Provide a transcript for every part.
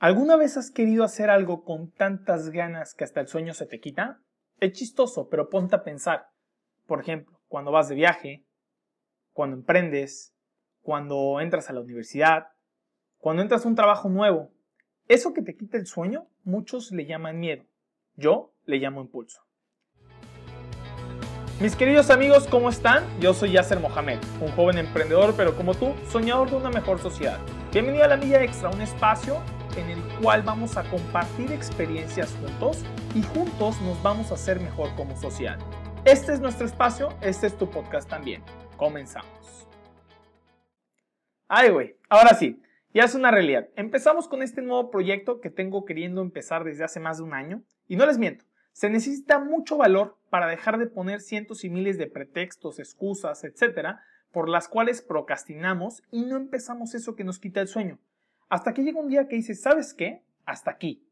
¿Alguna vez has querido hacer algo con tantas ganas que hasta el sueño se te quita? Es chistoso, pero ponte a pensar. Por ejemplo, cuando vas de viaje, cuando emprendes, cuando entras a la universidad, cuando entras a un trabajo nuevo. Eso que te quita el sueño, muchos le llaman miedo. Yo le llamo impulso. Mis queridos amigos, ¿cómo están? Yo soy Yasser Mohamed, un joven emprendedor, pero como tú, soñador de una mejor sociedad. Bienvenido a la Milla Extra, un espacio en el cual vamos a compartir experiencias juntos y juntos nos vamos a hacer mejor como sociedad. Este es nuestro espacio, este es tu podcast también. Comenzamos. Ay, güey, ahora sí, ya es una realidad. Empezamos con este nuevo proyecto que tengo queriendo empezar desde hace más de un año y no les miento. Se necesita mucho valor para dejar de poner cientos y miles de pretextos, excusas, etcétera, por las cuales procrastinamos y no empezamos eso que nos quita el sueño. Hasta que llega un día que dices, ¿sabes qué? Hasta aquí.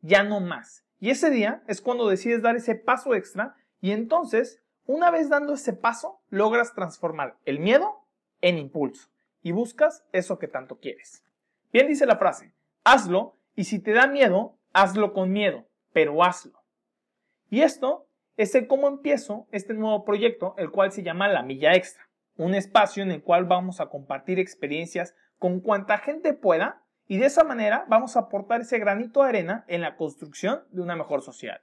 Ya no más. Y ese día es cuando decides dar ese paso extra y entonces, una vez dando ese paso, logras transformar el miedo en impulso y buscas eso que tanto quieres. Bien dice la frase, hazlo y si te da miedo, hazlo con miedo, pero hazlo. Y esto es el cómo empiezo este nuevo proyecto, el cual se llama La Milla Extra, un espacio en el cual vamos a compartir experiencias con cuanta gente pueda y de esa manera vamos a aportar ese granito de arena en la construcción de una mejor sociedad.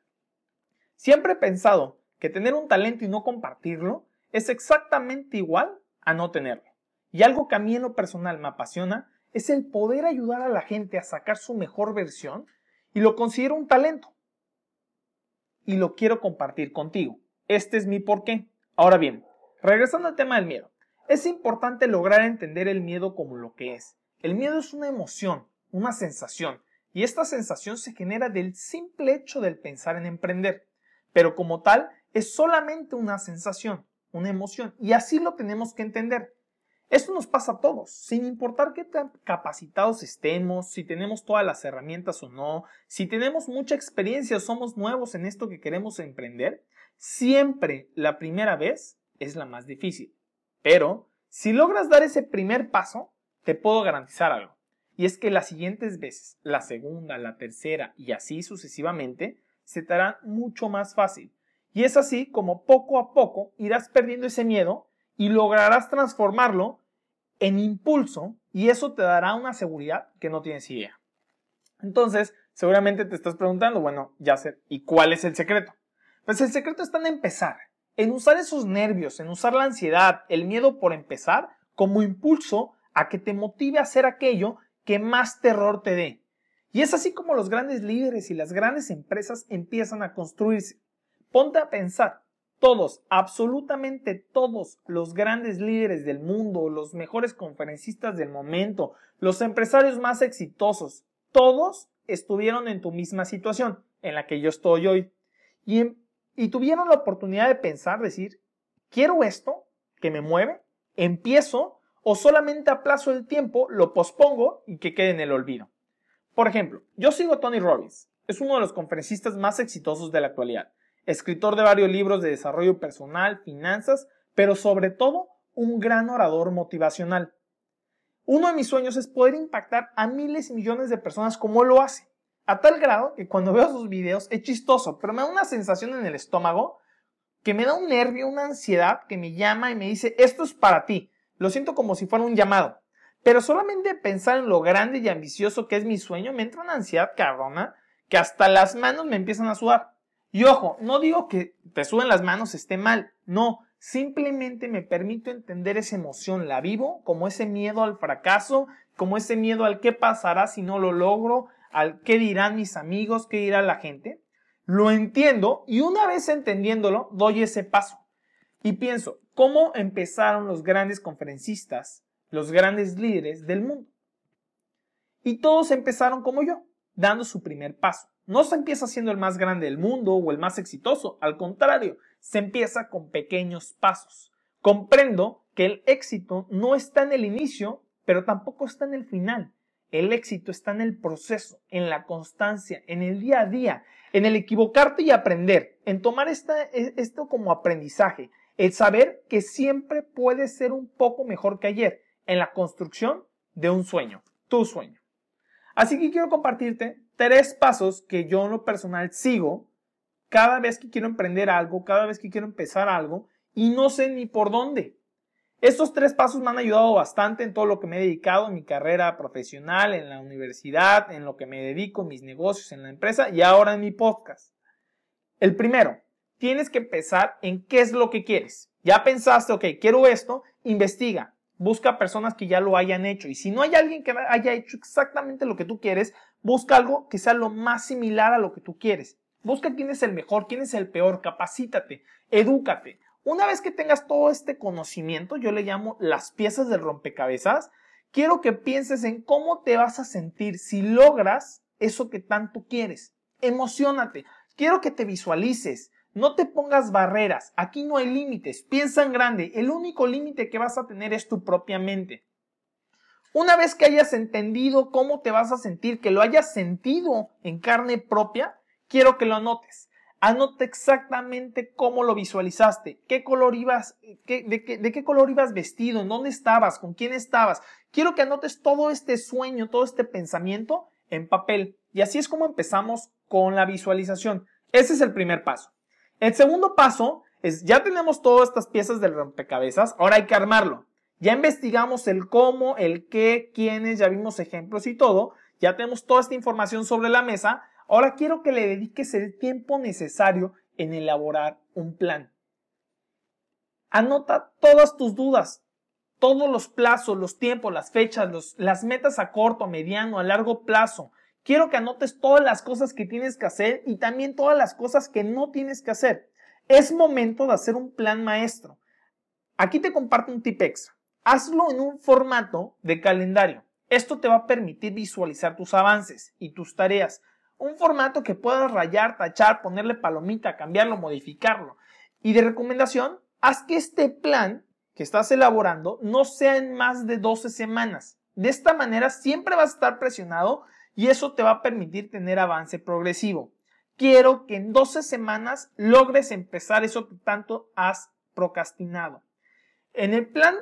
Siempre he pensado que tener un talento y no compartirlo es exactamente igual a no tenerlo. Y algo que a mí en lo personal me apasiona es el poder ayudar a la gente a sacar su mejor versión y lo considero un talento. Y lo quiero compartir contigo. Este es mi porqué. Ahora bien, regresando al tema del miedo. Es importante lograr entender el miedo como lo que es. El miedo es una emoción, una sensación, y esta sensación se genera del simple hecho del pensar en emprender. Pero como tal, es solamente una sensación, una emoción, y así lo tenemos que entender. Esto nos pasa a todos, sin importar qué tan capacitados estemos, si tenemos todas las herramientas o no, si tenemos mucha experiencia o somos nuevos en esto que queremos emprender, siempre la primera vez es la más difícil. Pero, si logras dar ese primer paso, te puedo garantizar algo. Y es que las siguientes veces, la segunda, la tercera y así sucesivamente, se te hará mucho más fácil. Y es así como poco a poco irás perdiendo ese miedo y lograrás transformarlo en impulso y eso te dará una seguridad que no tienes idea. Entonces, seguramente te estás preguntando, bueno, ya ¿y cuál es el secreto? Pues el secreto está en empezar en usar esos nervios, en usar la ansiedad, el miedo por empezar como impulso a que te motive a hacer aquello que más terror te dé. Y es así como los grandes líderes y las grandes empresas empiezan a construirse. Ponte a pensar, todos, absolutamente todos los grandes líderes del mundo, los mejores conferencistas del momento, los empresarios más exitosos, todos estuvieron en tu misma situación en la que yo estoy hoy. Y en y tuvieron la oportunidad de pensar, decir, quiero esto que me mueve, empiezo o solamente aplazo el tiempo, lo pospongo y que quede en el olvido. Por ejemplo, yo sigo Tony Robbins, es uno de los conferencistas más exitosos de la actualidad, escritor de varios libros de desarrollo personal, finanzas, pero sobre todo un gran orador motivacional. Uno de mis sueños es poder impactar a miles y millones de personas como él lo hace. A tal grado que cuando veo sus videos es chistoso, pero me da una sensación en el estómago que me da un nervio, una ansiedad que me llama y me dice, esto es para ti. Lo siento como si fuera un llamado. Pero solamente pensar en lo grande y ambicioso que es mi sueño me entra una ansiedad cabrona que hasta las manos me empiezan a sudar. Y ojo, no digo que te suben las manos esté mal, no, simplemente me permito entender esa emoción, la vivo como ese miedo al fracaso, como ese miedo al qué pasará si no lo logro, al qué dirán mis amigos, qué dirá la gente, lo entiendo y una vez entendiéndolo, doy ese paso. Y pienso, ¿cómo empezaron los grandes conferencistas, los grandes líderes del mundo? Y todos empezaron como yo, dando su primer paso. No se empieza siendo el más grande del mundo o el más exitoso, al contrario, se empieza con pequeños pasos. Comprendo que el éxito no está en el inicio, pero tampoco está en el final. El éxito está en el proceso, en la constancia, en el día a día, en el equivocarte y aprender, en tomar e, esto como aprendizaje, el saber que siempre puede ser un poco mejor que ayer, en la construcción de un sueño, tu sueño. Así que quiero compartirte tres pasos que yo en lo personal sigo cada vez que quiero emprender algo, cada vez que quiero empezar algo y no sé ni por dónde. Estos tres pasos me han ayudado bastante en todo lo que me he dedicado en mi carrera profesional, en la universidad, en lo que me dedico, en mis negocios, en la empresa y ahora en mi podcast. El primero, tienes que empezar en qué es lo que quieres. Ya pensaste, ok, quiero esto, investiga, busca personas que ya lo hayan hecho. Y si no hay alguien que haya hecho exactamente lo que tú quieres, busca algo que sea lo más similar a lo que tú quieres. Busca quién es el mejor, quién es el peor, capacítate, edúcate. Una vez que tengas todo este conocimiento, yo le llamo las piezas del rompecabezas, quiero que pienses en cómo te vas a sentir si logras eso que tanto quieres. Emocionate. Quiero que te visualices. No te pongas barreras, aquí no hay límites, piensa en grande, el único límite que vas a tener es tu propia mente. Una vez que hayas entendido cómo te vas a sentir, que lo hayas sentido en carne propia, quiero que lo anotes. Anota exactamente cómo lo visualizaste, qué color ibas, de, qué, de qué color ibas vestido, en dónde estabas, con quién estabas. Quiero que anotes todo este sueño, todo este pensamiento en papel. Y así es como empezamos con la visualización. Ese es el primer paso. El segundo paso es, ya tenemos todas estas piezas del rompecabezas, ahora hay que armarlo. Ya investigamos el cómo, el qué, quiénes, ya vimos ejemplos y todo, ya tenemos toda esta información sobre la mesa, ahora quiero que le dediques el tiempo necesario en elaborar un plan. Anota todas tus dudas, todos los plazos, los tiempos, las fechas, las metas a corto, mediano, a largo plazo. Quiero que anotes todas las cosas que tienes que hacer y también todas las cosas que no tienes que hacer. Es momento de hacer un plan maestro. Aquí te comparto un tip extra. Hazlo en un formato de calendario. Esto te va a permitir visualizar tus avances y tus tareas. Un formato que puedas rayar, tachar, ponerle palomita, cambiarlo, modificarlo. Y de recomendación, haz que este plan que estás elaborando no sea en más de 12 semanas. De esta manera siempre vas a estar presionado y eso te va a permitir tener avance progresivo. Quiero que en 12 semanas logres empezar eso que tanto has procrastinado. En el plan,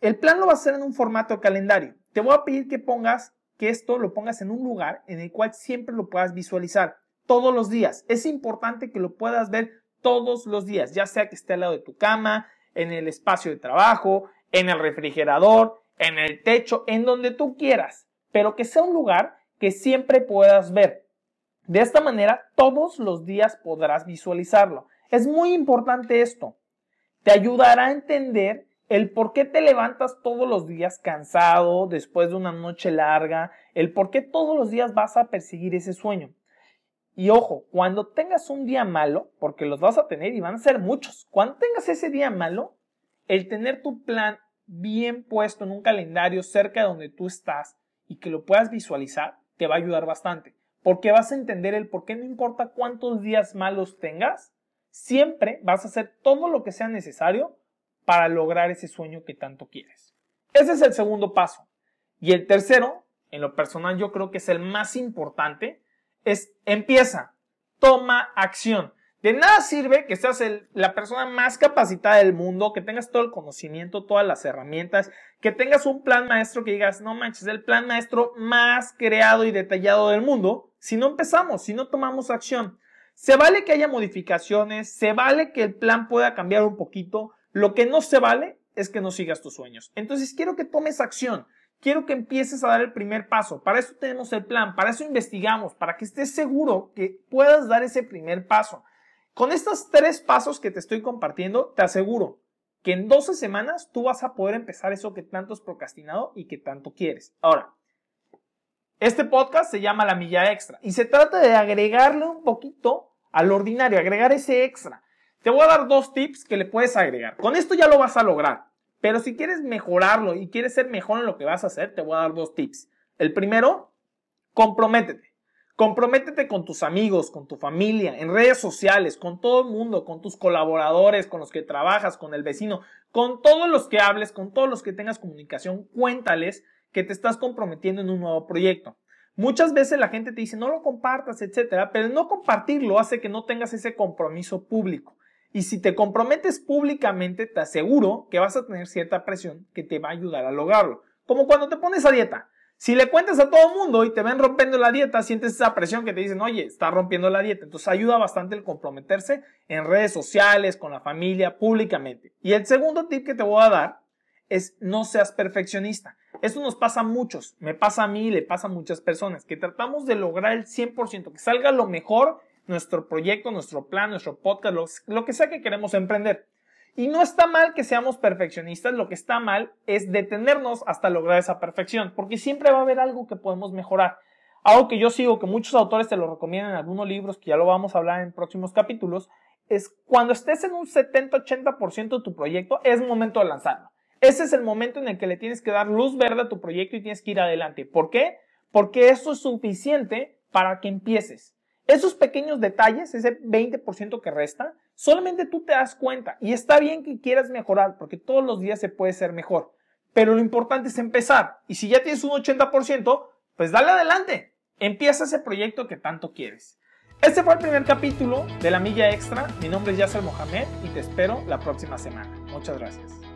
el plan lo va a hacer en un formato calendario. Te voy a pedir que pongas, que esto lo pongas en un lugar en el cual siempre lo puedas visualizar todos los días. Es importante que lo puedas ver todos los días, ya sea que esté al lado de tu cama, en el espacio de trabajo, en el refrigerador, en el techo, en donde tú quieras, pero que sea un lugar que siempre puedas ver. De esta manera, todos los días podrás visualizarlo. Es muy importante esto. Te ayudará a entender el por qué te levantas todos los días cansado después de una noche larga, el por qué todos los días vas a perseguir ese sueño. Y ojo, cuando tengas un día malo, porque los vas a tener y van a ser muchos, cuando tengas ese día malo, el tener tu plan bien puesto en un calendario cerca de donde tú estás y que lo puedas visualizar, te va a ayudar bastante. Porque vas a entender el por qué no importa cuántos días malos tengas, siempre vas a hacer todo lo que sea necesario para lograr ese sueño que tanto quieres. Ese es el segundo paso. Y el tercero, en lo personal yo creo que es el más importante, es empieza, toma acción. De nada sirve que seas la persona más capacitada del mundo, que tengas todo el conocimiento, todas las herramientas, que tengas un plan maestro que digas, no manches, el plan maestro más creado y detallado del mundo, si no empezamos, si no tomamos acción. Se vale que haya modificaciones, se vale que el plan pueda cambiar un poquito, lo que no se vale es que no sigas tus sueños. Entonces quiero que tomes acción, quiero que empieces a dar el primer paso. Para eso tenemos el plan, para eso investigamos, para que estés seguro que puedas dar ese primer paso. Con estos tres pasos que te estoy compartiendo, te aseguro que en 12 semanas tú vas a poder empezar eso que tanto has procrastinado y que tanto quieres. Ahora, este podcast se llama La Milla Extra y se trata de agregarle un poquito al ordinario, agregar ese extra. Te voy a dar dos tips que le puedes agregar. Con esto ya lo vas a lograr. Pero si quieres mejorarlo y quieres ser mejor en lo que vas a hacer, te voy a dar dos tips. El primero, comprométete. Comprométete con tus amigos, con tu familia, en redes sociales, con todo el mundo, con tus colaboradores, con los que trabajas, con el vecino, con todos los que hables, con todos los que tengas comunicación, cuéntales que te estás comprometiendo en un nuevo proyecto. Muchas veces la gente te dice no lo compartas, etcétera, pero no compartirlo hace que no tengas ese compromiso público. Y si te comprometes públicamente, te aseguro que vas a tener cierta presión que te va a ayudar a lograrlo. Como cuando te pones a dieta. Si le cuentas a todo el mundo y te ven rompiendo la dieta, sientes esa presión que te dicen, oye, está rompiendo la dieta. Entonces ayuda bastante el comprometerse en redes sociales, con la familia, públicamente. Y el segundo tip que te voy a dar es no seas perfeccionista. Esto nos pasa a muchos, me pasa a mí, le pasa a muchas personas, que tratamos de lograr el 100%, que salga lo mejor nuestro proyecto, nuestro plan, nuestro podcast, lo, que sea que queremos emprender. Y no está mal que seamos perfeccionistas, lo que está mal es detenernos hasta lograr esa perfección, porque siempre va a haber algo que podemos mejorar. Algo que yo sigo, que muchos autores te lo recomiendan en algunos libros, que ya lo vamos a hablar en próximos capítulos, es cuando estés en un 70-80% de tu proyecto, es momento de lanzarlo. Ese es el momento en el que le tienes que dar luz verde a tu proyecto y tienes que ir adelante. ¿Por qué? Porque eso es suficiente para que empieces. Esos pequeños detalles, ese 20% que resta, solamente tú te das cuenta. Y está bien que quieras mejorar, porque todos los días se puede ser mejor. Pero lo importante es empezar. Y si ya tienes un 80%, pues dale adelante. Empieza ese proyecto que tanto quieres. Este fue el primer capítulo de La Milla Extra. Mi nombre es Yasser Mohamed y te espero la próxima semana. Muchas gracias.